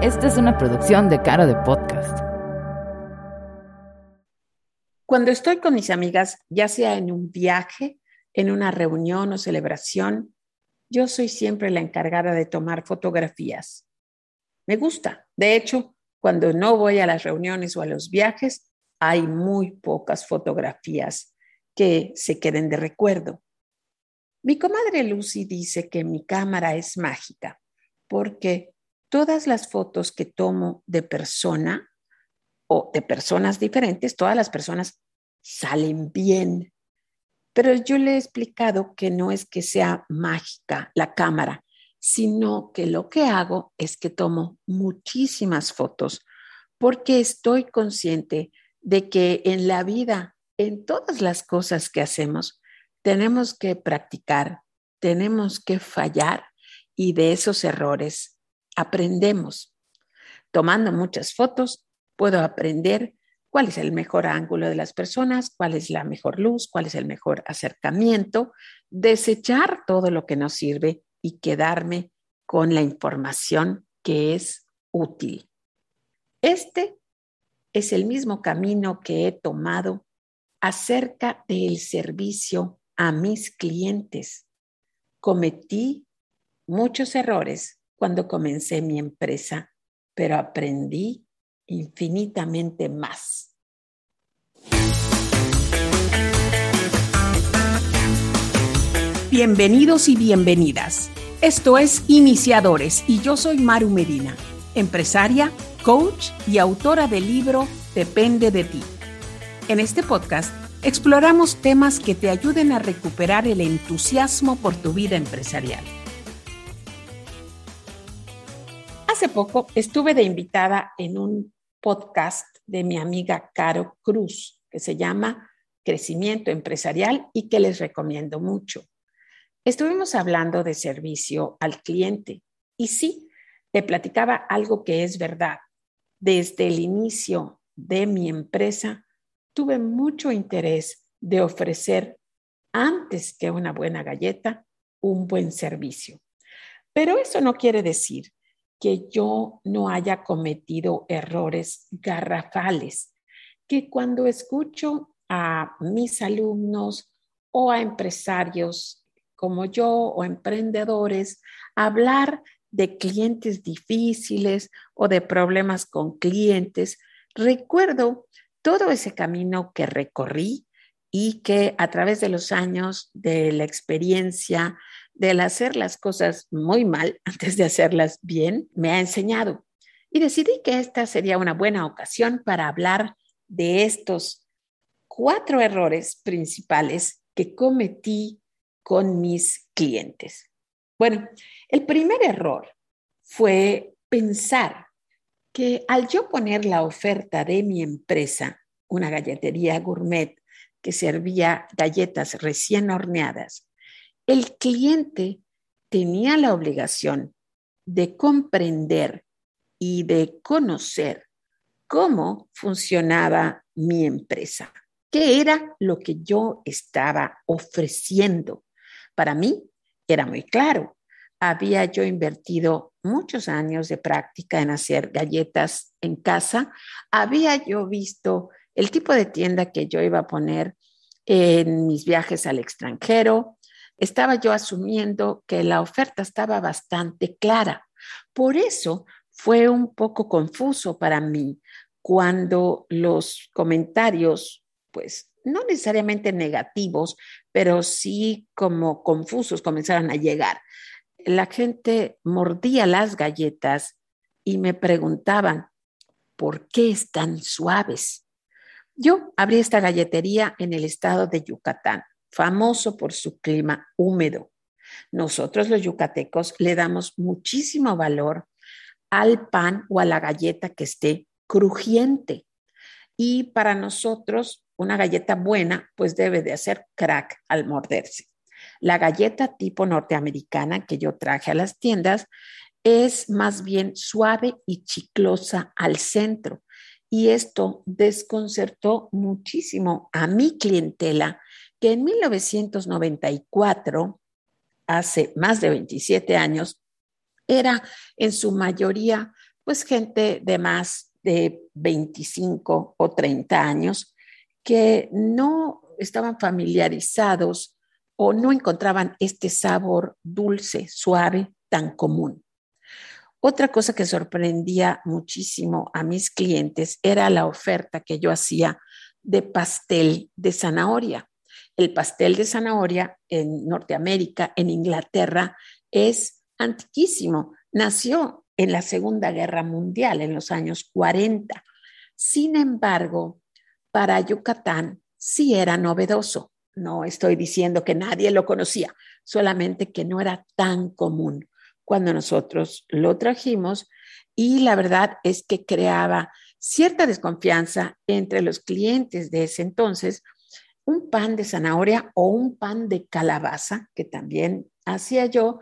Esta es una producción de Caro de Podcast. Cuando estoy con mis amigas, ya sea en un viaje, en una reunión o celebración, yo soy siempre la encargada de tomar fotografías. Me gusta. De hecho, cuando no voy a las reuniones o a los viajes, hay muy pocas fotografías que se queden de recuerdo. Mi comadre Lucy dice que mi cámara es mágica porque todas las fotos que tomo de persona o de personas diferentes, todas las personas salen bien. Pero yo le he explicado que no es que sea mágica la cámara, sino que lo que hago es que tomo muchísimas fotos porque estoy consciente de que en la vida, en todas las cosas que hacemos, tenemos que practicar, tenemos que fallar y de esos errores aprendemos. Tomando muchas fotos, puedo aprender cuál es el mejor ángulo de las personas, cuál es la mejor luz, cuál es el mejor acercamiento, desechar todo lo que nos sirve y quedarme con la información que es útil. Este es el mismo camino que he tomado acerca del servicio a mis clientes. Cometí muchos errores cuando comencé mi empresa, pero aprendí infinitamente más. Bienvenidos y bienvenidas. Esto es Iniciadores y yo soy Maru Medina, empresaria, coach y autora del libro Depende de ti. En este podcast exploramos temas que te ayuden a recuperar el entusiasmo por tu vida empresarial. Hace poco estuve de invitada en un podcast de mi amiga Caro Cruz, que se llama Crecimiento Empresarial y que les recomiendo mucho. Estuvimos hablando de servicio al cliente y sí, te platicaba algo que es verdad. Desde el inicio de mi empresa, tuve mucho interés de ofrecer, antes que una buena galleta, un buen servicio. Pero eso no quiere decir que yo no haya cometido errores garrafales, que cuando escucho a mis alumnos o a empresarios como yo o emprendedores hablar de clientes difíciles o de problemas con clientes, recuerdo todo ese camino que recorrí y que a través de los años, de la experiencia, del hacer las cosas muy mal antes de hacerlas bien, me ha enseñado. Y decidí que esta sería una buena ocasión para hablar de estos cuatro errores principales que cometí con mis clientes. Bueno, el primer error fue pensar que al yo poner la oferta de mi empresa, una galletería gourmet que servía galletas recién horneadas, el cliente tenía la obligación de comprender y de conocer cómo funcionaba mi empresa, qué era lo que yo estaba ofreciendo. Para mí era muy claro. Había yo invertido muchos años de práctica en hacer galletas en casa. Había yo visto el tipo de tienda que yo iba a poner en mis viajes al extranjero estaba yo asumiendo que la oferta estaba bastante clara. Por eso fue un poco confuso para mí cuando los comentarios, pues no necesariamente negativos, pero sí como confusos comenzaron a llegar. La gente mordía las galletas y me preguntaban, ¿por qué están suaves? Yo abrí esta galletería en el estado de Yucatán famoso por su clima húmedo. Nosotros los yucatecos le damos muchísimo valor al pan o a la galleta que esté crujiente. Y para nosotros, una galleta buena, pues debe de hacer crack al morderse. La galleta tipo norteamericana que yo traje a las tiendas es más bien suave y chiclosa al centro. Y esto desconcertó muchísimo a mi clientela que en 1994, hace más de 27 años, era en su mayoría pues gente de más de 25 o 30 años que no estaban familiarizados o no encontraban este sabor dulce, suave, tan común. Otra cosa que sorprendía muchísimo a mis clientes era la oferta que yo hacía de pastel de zanahoria. El pastel de zanahoria en Norteamérica, en Inglaterra, es antiquísimo. Nació en la Segunda Guerra Mundial, en los años 40. Sin embargo, para Yucatán sí era novedoso. No estoy diciendo que nadie lo conocía, solamente que no era tan común cuando nosotros lo trajimos y la verdad es que creaba cierta desconfianza entre los clientes de ese entonces, un pan de zanahoria o un pan de calabaza, que también hacía yo,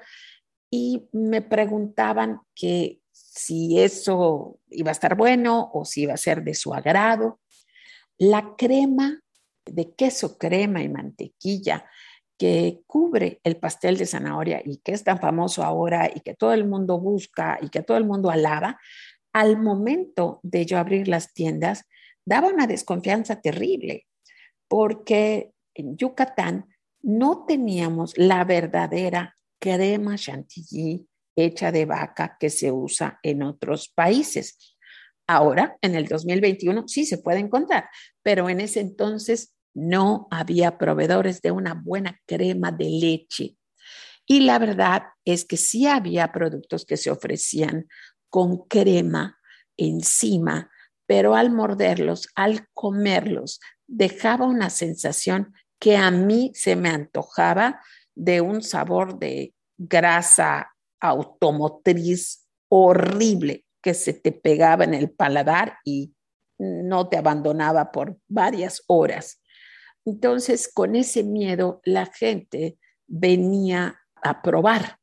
y me preguntaban que si eso iba a estar bueno o si iba a ser de su agrado. La crema de queso, crema y mantequilla que cubre el pastel de zanahoria y que es tan famoso ahora y que todo el mundo busca y que todo el mundo alaba, al momento de yo abrir las tiendas, daba una desconfianza terrible, porque en Yucatán no teníamos la verdadera crema chantilly hecha de vaca que se usa en otros países. Ahora, en el 2021, sí se puede encontrar, pero en ese entonces no había proveedores de una buena crema de leche. Y la verdad es que sí había productos que se ofrecían con crema encima, pero al morderlos, al comerlos, dejaba una sensación que a mí se me antojaba de un sabor de grasa automotriz horrible que se te pegaba en el paladar y no te abandonaba por varias horas. Entonces, con ese miedo, la gente venía a probar.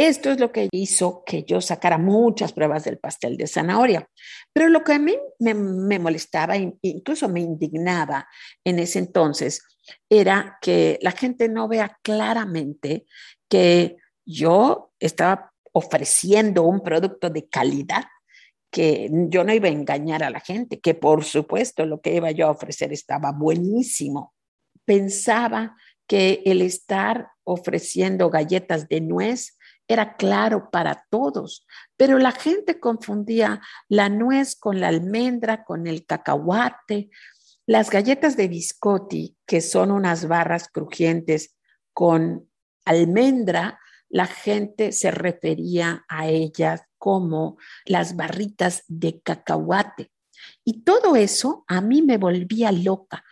Esto es lo que hizo que yo sacara muchas pruebas del pastel de zanahoria. Pero lo que a mí me, molestaba, incluso me indignaba en ese entonces, era que la gente no vea claramente que yo estaba ofreciendo un producto de calidad, que yo no iba a engañar a la gente, que por supuesto lo que iba yo a ofrecer estaba buenísimo. Pensaba que el estar ofreciendo galletas de nuez era claro para todos, pero la gente confundía la nuez con la almendra, con el cacahuate. Las galletas de biscotti, que son unas barras crujientes con almendra, la gente se refería a ellas como las barritas de cacahuate. Y todo eso a mí me volvía loca,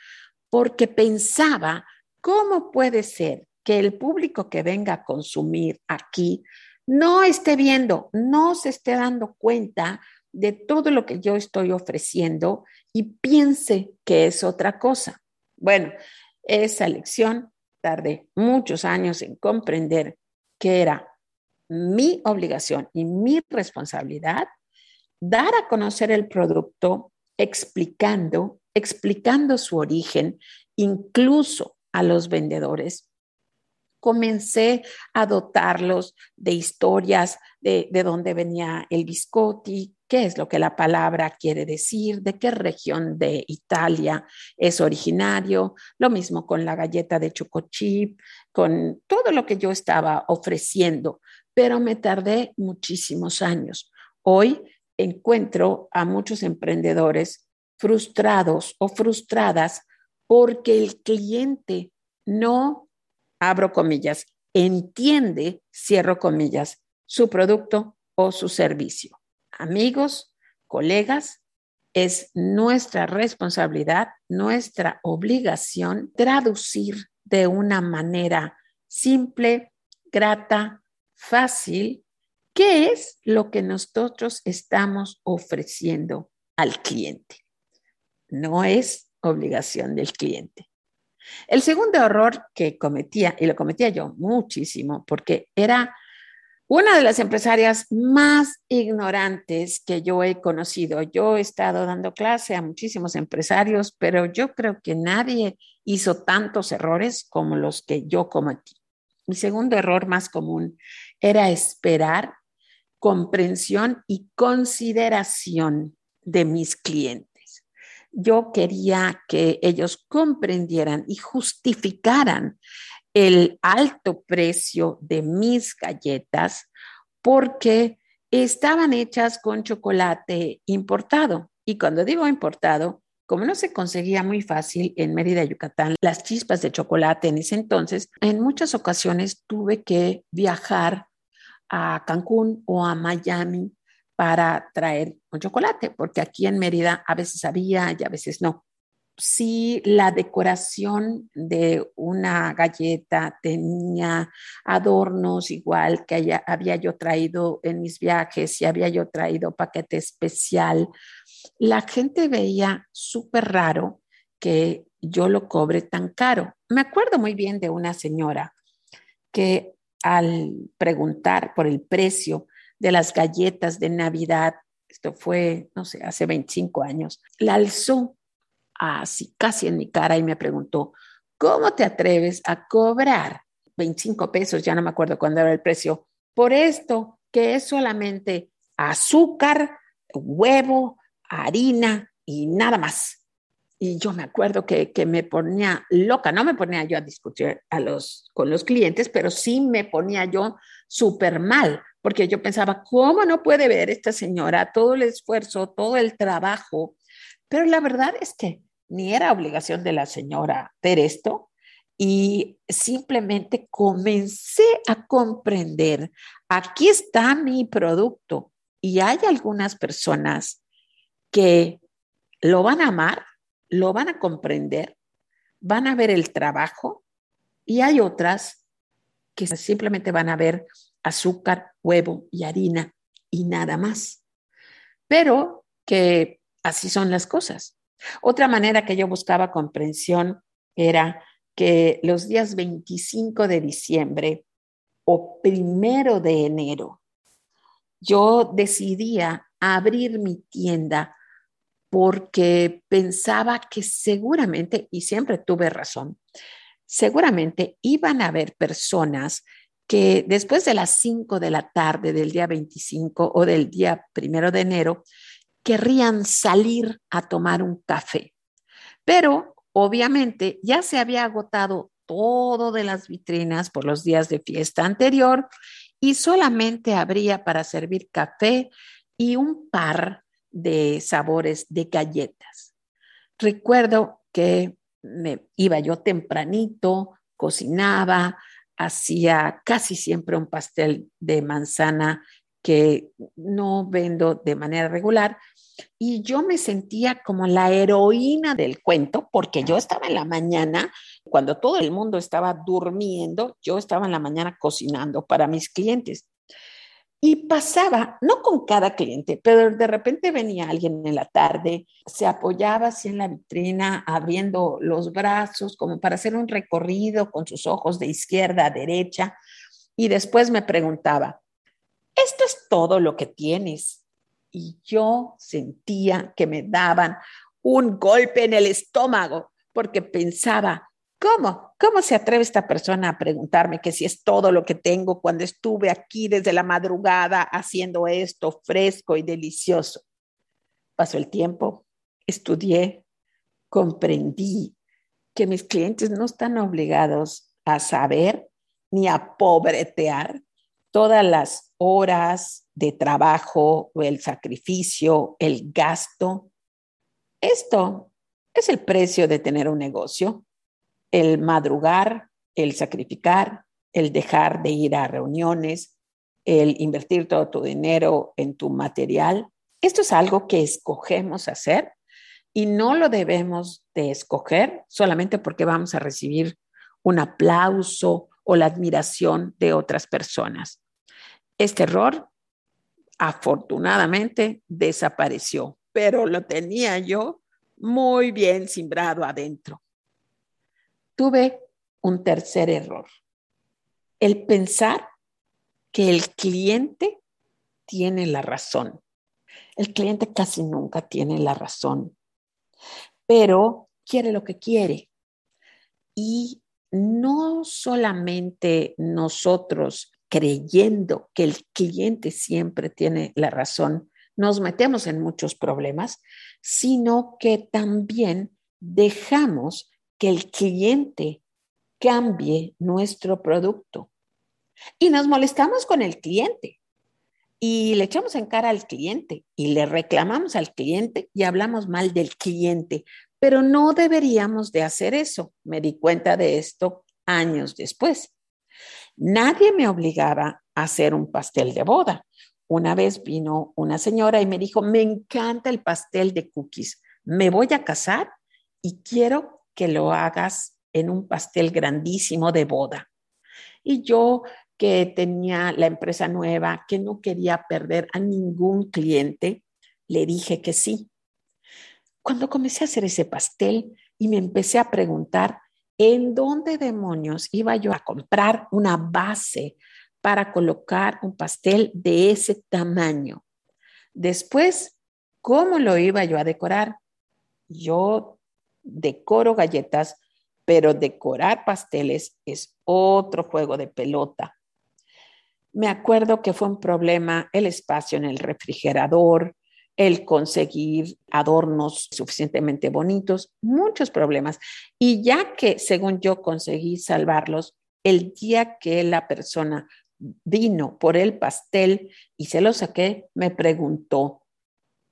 porque pensaba, ¿cómo puede ser que el público que venga a consumir aquí no esté viendo, no se esté dando cuenta de todo lo que yo estoy ofreciendo y piense que es otra cosa. Bueno, esa lección tardé muchos años en comprender que era mi obligación y mi responsabilidad dar a conocer el producto explicando, explicando su origen, incluso a los vendedores. Comencé a dotarlos de historias de, de dónde venía el biscotti, qué es lo que la palabra quiere decir, de qué región de Italia es originario, lo mismo con la galleta de chocochip, con todo lo que yo estaba ofreciendo, pero me tardé muchísimos años. Hoy encuentro a muchos emprendedores frustrados o frustradas porque el cliente no, abro comillas, entiende, cierro comillas, su producto o su servicio amigos, colegas, es nuestra responsabilidad, nuestra obligación traducir de una manera simple, grata, fácil, qué es lo que nosotros estamos ofreciendo al cliente. No es obligación del cliente. El segundo error que cometía, y lo cometía yo muchísimo, porque era una de las empresarias más ignorantes que yo he conocido. Yo he estado dando clase a muchísimos empresarios, pero yo creo que nadie hizo tantos errores como los que yo cometí. Mi segundo error más común era esperar comprensión y consideración de mis clientes. Yo quería que ellos comprendieran y justificaran el alto precio de mis galletas porque estaban hechas con chocolate importado. Y cuando digo importado, como no se conseguía muy fácil en Mérida, Yucatán, las chispas de chocolate en ese entonces, en muchas ocasiones tuve que viajar a Cancún o a Miami para traer un chocolate, porque aquí en Mérida a veces había y a veces no. Si la decoración de una galleta tenía adornos igual que había yo traído en mis viajes y había yo traído paquete especial, la gente veía súper raro que yo lo cobre tan caro. Me acuerdo muy bien de una señora que al preguntar por el precio de las galletas de Navidad, esto fue, no sé, hace 25 años, la alzó así casi en mi cara y me preguntó, ¿cómo te atreves a cobrar 25 pesos, ya no me acuerdo cuándo era el precio, por esto que es solamente azúcar, huevo, harina y nada más? y yo me acuerdo que, me ponía loca, no me ponía yo a discutir a los, con los clientes, pero sí me ponía yo súper mal, porque yo pensaba, ¿cómo no puede ver esta señora todo el esfuerzo, todo el trabajo? Pero la verdad es que ni era obligación de la señora ver esto y simplemente comencé a comprender, aquí está mi producto y hay algunas personas que lo van a amar lo van a comprender, van a ver el trabajo y hay otras que simplemente van a ver azúcar, huevo y harina y nada más. Pero que así son las cosas. Otra manera que yo buscaba comprensión era que los días 25 de diciembre o primero de enero, yo decidía abrir mi tienda porque pensaba que seguramente, y siempre tuve razón, seguramente iban a haber personas que después de las 5 de la tarde del día 25 o del día primero de enero querrían salir a tomar un café. Pero obviamente ya se había agotado todo de las vitrinas por los días de fiesta anterior y solamente habría para servir café y un par de sabores de galletas. Recuerdo que me iba yo tempranito, cocinaba, hacía casi siempre un pastel de manzana que no vendo de manera regular y yo me sentía como la heroína del cuento porque yo estaba en la mañana, cuando todo el mundo estaba durmiendo, yo estaba en la mañana cocinando para mis clientes. Y pasaba, no con cada cliente, pero de repente venía alguien en la tarde, se apoyaba así en la vitrina, abriendo los brazos como para hacer un recorrido con sus ojos de izquierda a derecha. Y después me preguntaba, ¿esto es todo lo que tienes? Y yo sentía que me daban un golpe en el estómago porque pensaba, ¿Cómo? ¿Cómo se atreve esta persona a preguntarme que si es todo lo que tengo cuando estuve aquí desde la madrugada haciendo esto fresco y delicioso? Pasó el tiempo, estudié, comprendí que mis clientes no están obligados a saber ni a pobretear todas las horas de trabajo el sacrificio, el gasto. Esto es el precio de tener un negocio el madrugar, el sacrificar, el dejar de ir a reuniones, el invertir todo tu dinero en tu material. Esto es algo que escogemos hacer y no lo debemos de escoger solamente porque vamos a recibir un aplauso o la admiración de otras personas. Este error afortunadamente desapareció, pero lo tenía yo muy bien simbrado adentro tuve un tercer error. El pensar que el cliente tiene la razón. El cliente casi nunca tiene la razón, pero quiere lo que quiere. Y no solamente nosotros creyendo que el cliente siempre tiene la razón, nos metemos en muchos problemas, sino que también dejamos que el cliente cambie nuestro producto. Y nos molestamos con el cliente y le echamos en cara al cliente y le reclamamos al cliente y hablamos mal del cliente, pero no deberíamos de hacer eso. Me di cuenta de esto años después. Nadie me obligaba a hacer un pastel de boda. Una vez vino una señora y me dijo, me encanta el pastel de cookies, me voy a casar y quiero que lo hagas en un pastel grandísimo de boda. Y yo que tenía la empresa nueva, que no quería perder a ningún cliente, le dije que sí. Cuando comencé a hacer ese pastel y me empecé a preguntar en dónde demonios iba yo a comprar una base para colocar un pastel de ese tamaño. Después, ¿cómo lo iba yo a decorar? Yo decoro galletas, pero decorar pasteles es otro juego de pelota. Me acuerdo que fue un problema el espacio en el refrigerador, el conseguir adornos suficientemente bonitos, muchos problemas. Y ya que, según yo, conseguí salvarlos, el día que la persona vino por el pastel y se lo saqué, me preguntó,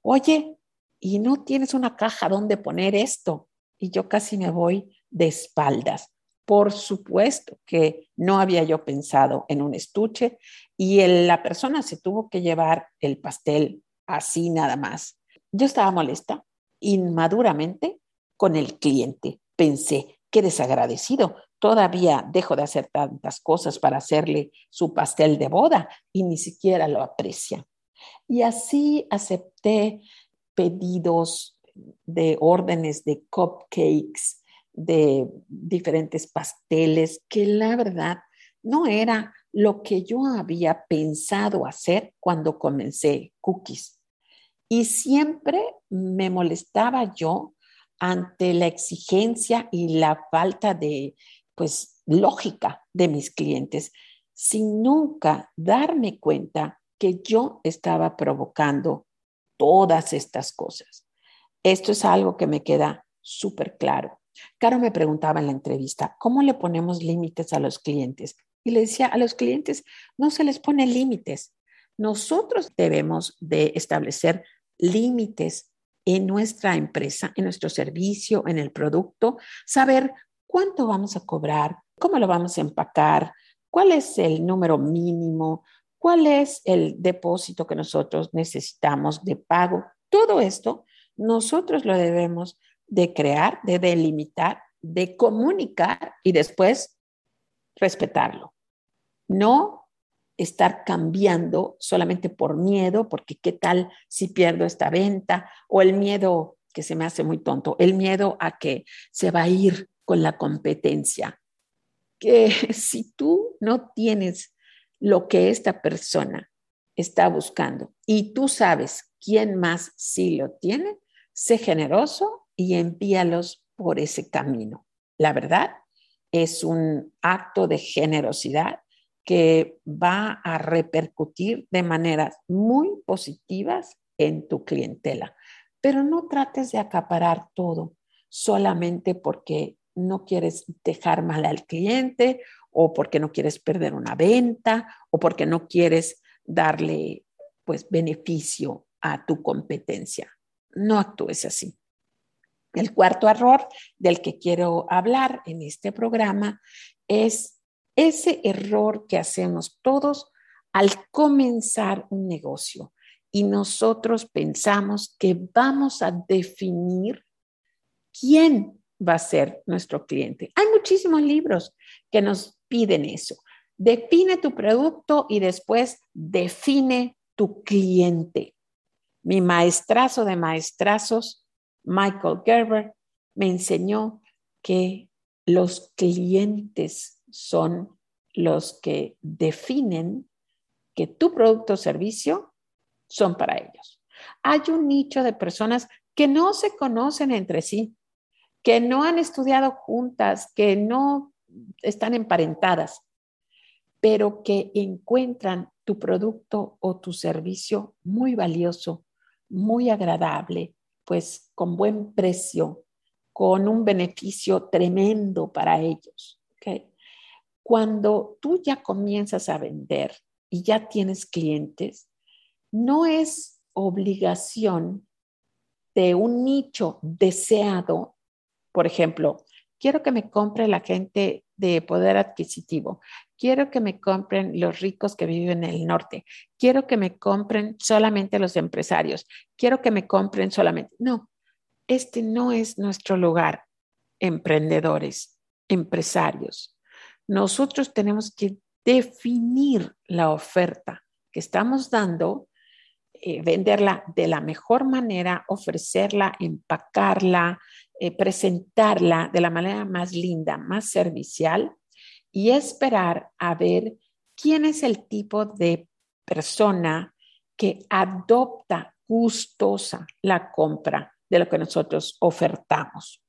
oye, ¿y no tienes una caja donde poner esto? Y yo casi me voy de espaldas. Por supuesto que no había yo pensado en un estuche y la persona se tuvo que llevar el pastel así nada más. Yo estaba molesta inmaduramente con el cliente. Pensé, qué desagradecido, todavía dejo de hacer tantas cosas para hacerle su pastel de boda y ni siquiera lo aprecia. Y así acepté pedidos de órdenes de cupcakes, de diferentes pasteles, que la verdad no era lo que yo había pensado hacer cuando comencé cookies. Y siempre me molestaba yo ante la exigencia y la falta de, pues, lógica de mis clientes, sin nunca darme cuenta que yo estaba provocando todas estas cosas. Esto es algo que me queda súper claro. Caro me preguntaba en la entrevista, ¿cómo le ponemos límites a los clientes? Y le decía, a los clientes no se les pone límites. Nosotros debemos de establecer límites en nuestra empresa, en nuestro servicio, en el producto, saber cuánto vamos a cobrar, cómo lo vamos a empacar, cuál es el número mínimo, cuál es el depósito que nosotros necesitamos de pago. Todo esto nosotros lo debemos de crear, de delimitar, de comunicar y después respetarlo no estar cambiando solamente por miedo, porque qué tal si pierdo esta venta, o el miedo que se me hace muy tonto, el miedo a que se va a ir con la competencia. Que si tú no tienes lo que esta persona está buscando y tú sabes quién más sí lo tiene, sé generoso y envíalos por ese camino. La verdad es un acto de generosidad que va a repercutir de maneras muy positivas en tu clientela. Pero no trates de acaparar todo solamente porque no quieres dejar mal al cliente o porque no quieres perder una venta o porque no quieres darle pues beneficio a tu competencia. No actúes así. El cuarto error del que quiero hablar en este programa es ese error que hacemos todos al comenzar un negocio y nosotros pensamos que vamos a definir quién va a ser nuestro cliente. Hay muchísimos libros que nos piden eso. Define tu producto y después define tu cliente. Mi maestrazo de maestrazos, Michael Gerber, me enseñó que los clientes son los que definen que tu producto o servicio son para ellos. Hay un nicho de personas que no se conocen entre sí, que no han estudiado juntas, que no están emparentadas, pero que encuentran tu producto o tu servicio muy valioso, muy agradable, pues con buen precio, con un beneficio tremendo para ellos. Cuando tú ya comienzas a vender y ya tienes clientes, no es obligación de un nicho deseado, por ejemplo, quiero que me compre la gente de poder adquisitivo, quiero que me compren los ricos que viven en el norte, quiero que me compren solamente los empresarios, quiero que me compren solamente. No, este no es nuestro lugar, emprendedores, empresarios. Nosotros tenemos que definir la oferta que estamos dando, eh, venderla de la mejor manera, ofrecerla, empacarla, eh, presentarla de la manera más linda, más servicial y esperar a ver quién es el tipo de persona que adopta gustosa la compra de lo que nosotros ofertamos.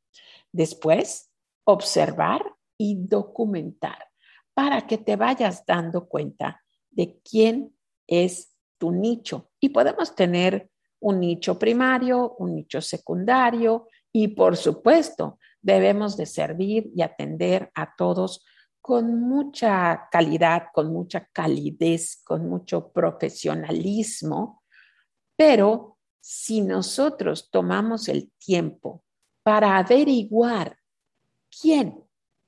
Después, observar y documentar para que te vayas dando cuenta de quién es tu nicho. Y podemos tener un nicho primario, un nicho secundario y por supuesto debemos de servir y atender a todos con mucha calidad, con mucha calidez, con mucho profesionalismo, pero si nosotros tomamos el tiempo para averiguar quién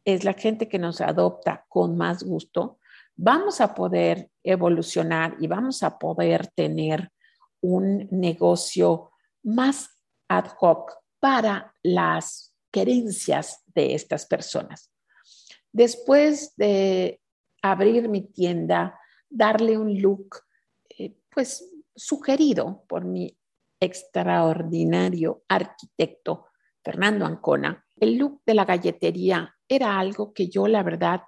es la gente que nos adopta con más gusto, vamos a poder evolucionar y vamos a poder tener un negocio más ad hoc para las querencias de estas personas. Después de abrir mi tienda, darle un look, eh, pues sugerido por mi extraordinario arquitecto Fernando Ancona, el look de la galletería era algo que yo, la verdad,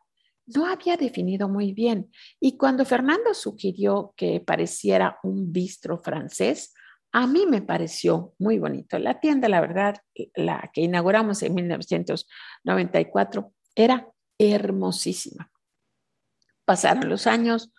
no había definido muy bien. Y cuando Fernando sugirió que pareciera un bistro francés, a mí me pareció muy bonito. La tienda, la verdad, la que inauguramos en 1994, era hermosísima. Pasaron los años,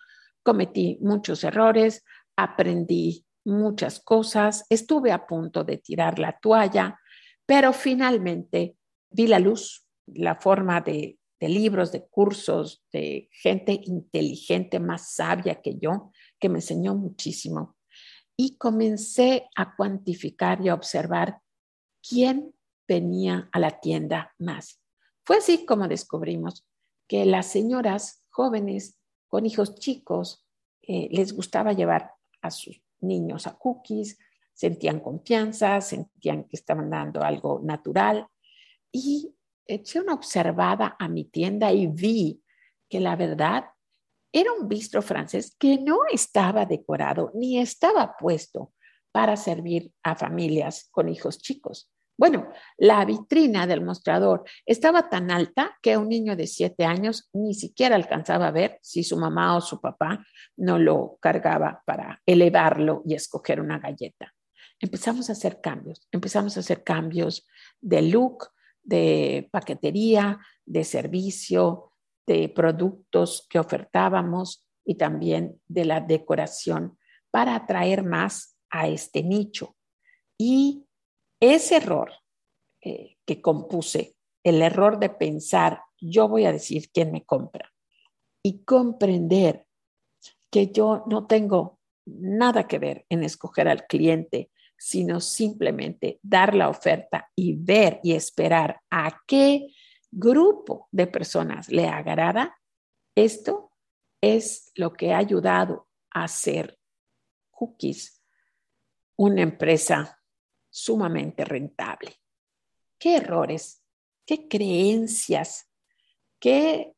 cometí muchos errores, aprendí muchas cosas, estuve a punto de tirar la toalla, pero finalmente vi la luz, la forma de, libros, de cursos, de gente inteligente, más sabia que yo, que me enseñó muchísimo y comencé a cuantificar y a observar quién venía a la tienda más. Fue así como descubrimos que las señoras jóvenes con hijos chicos eh, les gustaba llevar a sus niños a cookies, sentían confianza, sentían que estaban dando algo natural y eché una observada a mi tienda y vi que la verdad era un bistro francés que no estaba decorado ni estaba puesto para servir a familias con hijos chicos. Bueno, la vitrina del mostrador estaba tan alta que un niño de siete años ni siquiera alcanzaba a ver si su mamá o su papá no lo cargaba para elevarlo y escoger una galleta. Empezamos a hacer cambios, empezamos a hacer cambios de look, de paquetería, de servicio, de productos que ofertábamos y también de la decoración para atraer más a este nicho. Y ese error eh, que compuse, el error de pensar, yo voy a decir quién me compra y comprender que yo no tengo nada que ver en escoger al cliente, sino simplemente dar la oferta y ver y esperar a qué grupo de personas le agrada, esto es lo que ha ayudado a hacer Cookies una empresa sumamente rentable. ¿Qué errores, qué creencias, qué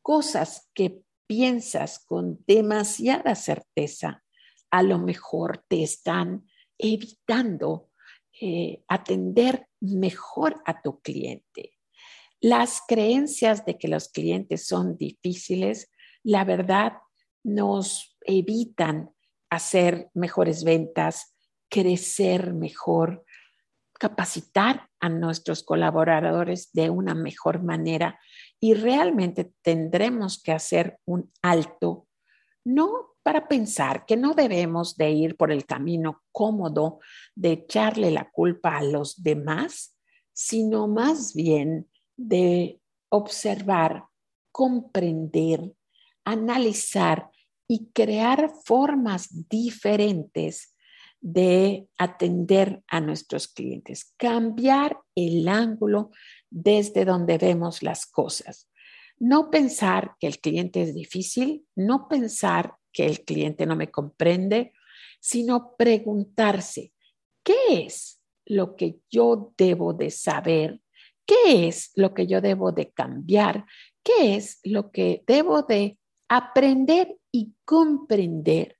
cosas que piensas con demasiada certeza a lo mejor te están evitando eh, atender mejor a tu cliente? Las creencias de que los clientes son difíciles, la verdad, nos evitan hacer mejores ventas, crecer mejor, capacitar a nuestros colaboradores de una mejor manera Y realmente tendremos que hacer un alto, no para pensar que no debemos de ir por el camino cómodo de echarle la culpa a los demás, sino más bien de observar, comprender, analizar y crear formas diferentes de atender a nuestros clientes, cambiar el ángulo desde donde vemos las cosas. No pensar que el cliente es difícil, no pensar que el cliente no me comprende, sino preguntarse, ¿qué es lo que yo debo de saber? ¿Qué es lo que yo debo de cambiar? ¿Qué es lo que debo de aprender y comprender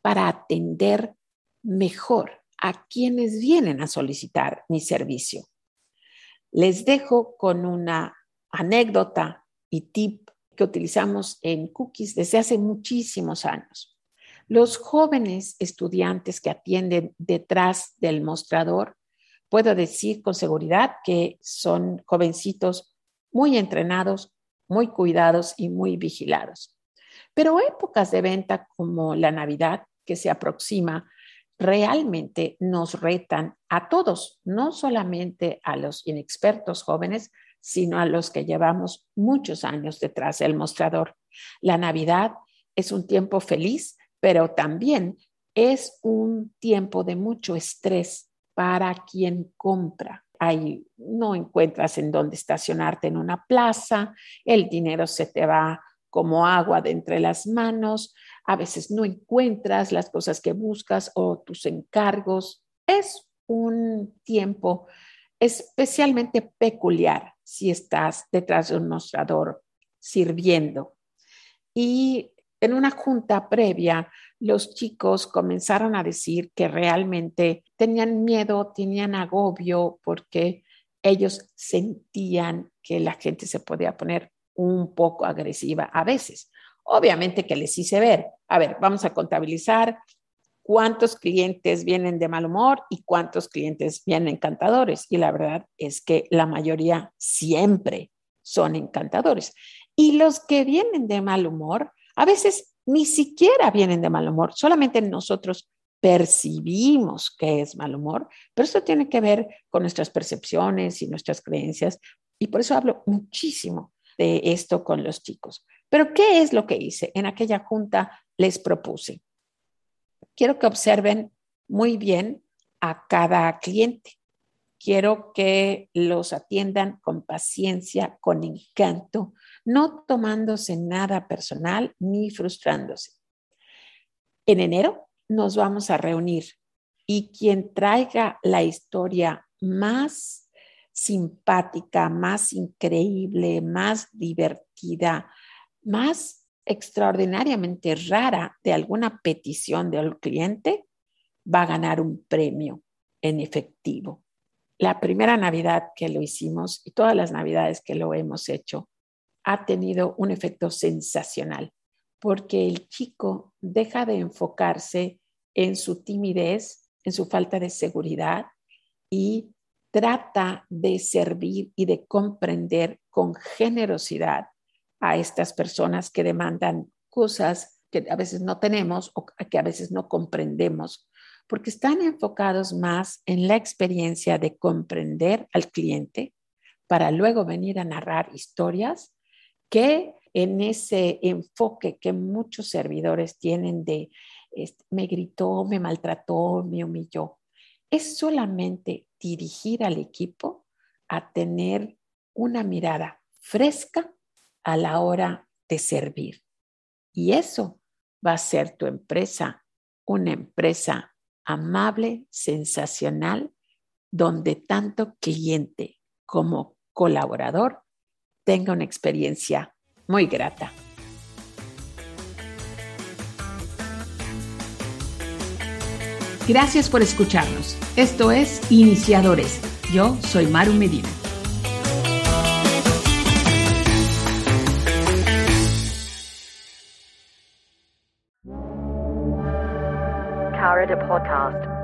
para atender mejor a quienes vienen a solicitar mi servicio. Les dejo con una anécdota y tip que utilizamos en Cookies desde hace muchísimos años. Los jóvenes estudiantes que atienden detrás del mostrador, puedo decir con seguridad que son jovencitos muy entrenados, muy cuidados y muy vigilados. Pero épocas de venta como la Navidad que se aproxima realmente nos retan a todos, no solamente a los inexpertos jóvenes, sino a los que llevamos muchos años detrás del mostrador. La Navidad es un tiempo feliz, pero también es un tiempo de mucho estrés para quien compra. Ahí no encuentras en dónde estacionarte en una plaza, el dinero se te va como agua de entre las manos, a veces no encuentras las cosas que buscas o tus encargos. Es un tiempo especialmente peculiar si estás detrás de un mostrador sirviendo. Y en una junta previa, los chicos comenzaron a decir que realmente tenían miedo, tenían agobio porque ellos sentían que la gente se podía poner un poco agresiva a veces. Obviamente que les hice ver, a ver, vamos a contabilizar cuántos clientes vienen de mal humor y cuántos clientes vienen encantadores. Y la verdad es que la mayoría siempre son encantadores. Y los que vienen de mal humor, a veces ni siquiera vienen de mal humor, solamente nosotros percibimos que es mal humor, pero eso tiene que ver con nuestras percepciones y nuestras creencias. Y por eso hablo muchísimo de esto con los chicos. Pero ¿qué es lo que hice? En aquella junta les propuse. Quiero que observen muy bien a cada cliente. Quiero que los atiendan con paciencia, con encanto, no tomándose nada personal ni frustrándose. En enero nos vamos a reunir y quien traiga la historia más simpática, más increíble, más divertida, más extraordinariamente rara de alguna petición del cliente, va a ganar un premio en efectivo. La primera Navidad que lo hicimos y todas las Navidades que lo hemos hecho ha tenido un efecto sensacional porque el chico deja de enfocarse en su timidez, en su falta de seguridad y trata de servir y de comprender con generosidad a estas personas que demandan cosas que a veces no tenemos o que a veces no comprendemos, porque están enfocados más en la experiencia de comprender al cliente para luego venir a narrar historias que en ese enfoque que muchos servidores tienen de este, me gritó, me maltrató, me humilló. Es solamente dirigir al equipo a tener una mirada fresca a la hora de servir. Y eso va a ser tu empresa una empresa amable, sensacional, donde tanto cliente como colaborador tenga una experiencia muy grata. Gracias por escucharnos. Esto es Iniciadores. Yo soy Maru Medina. Podcast.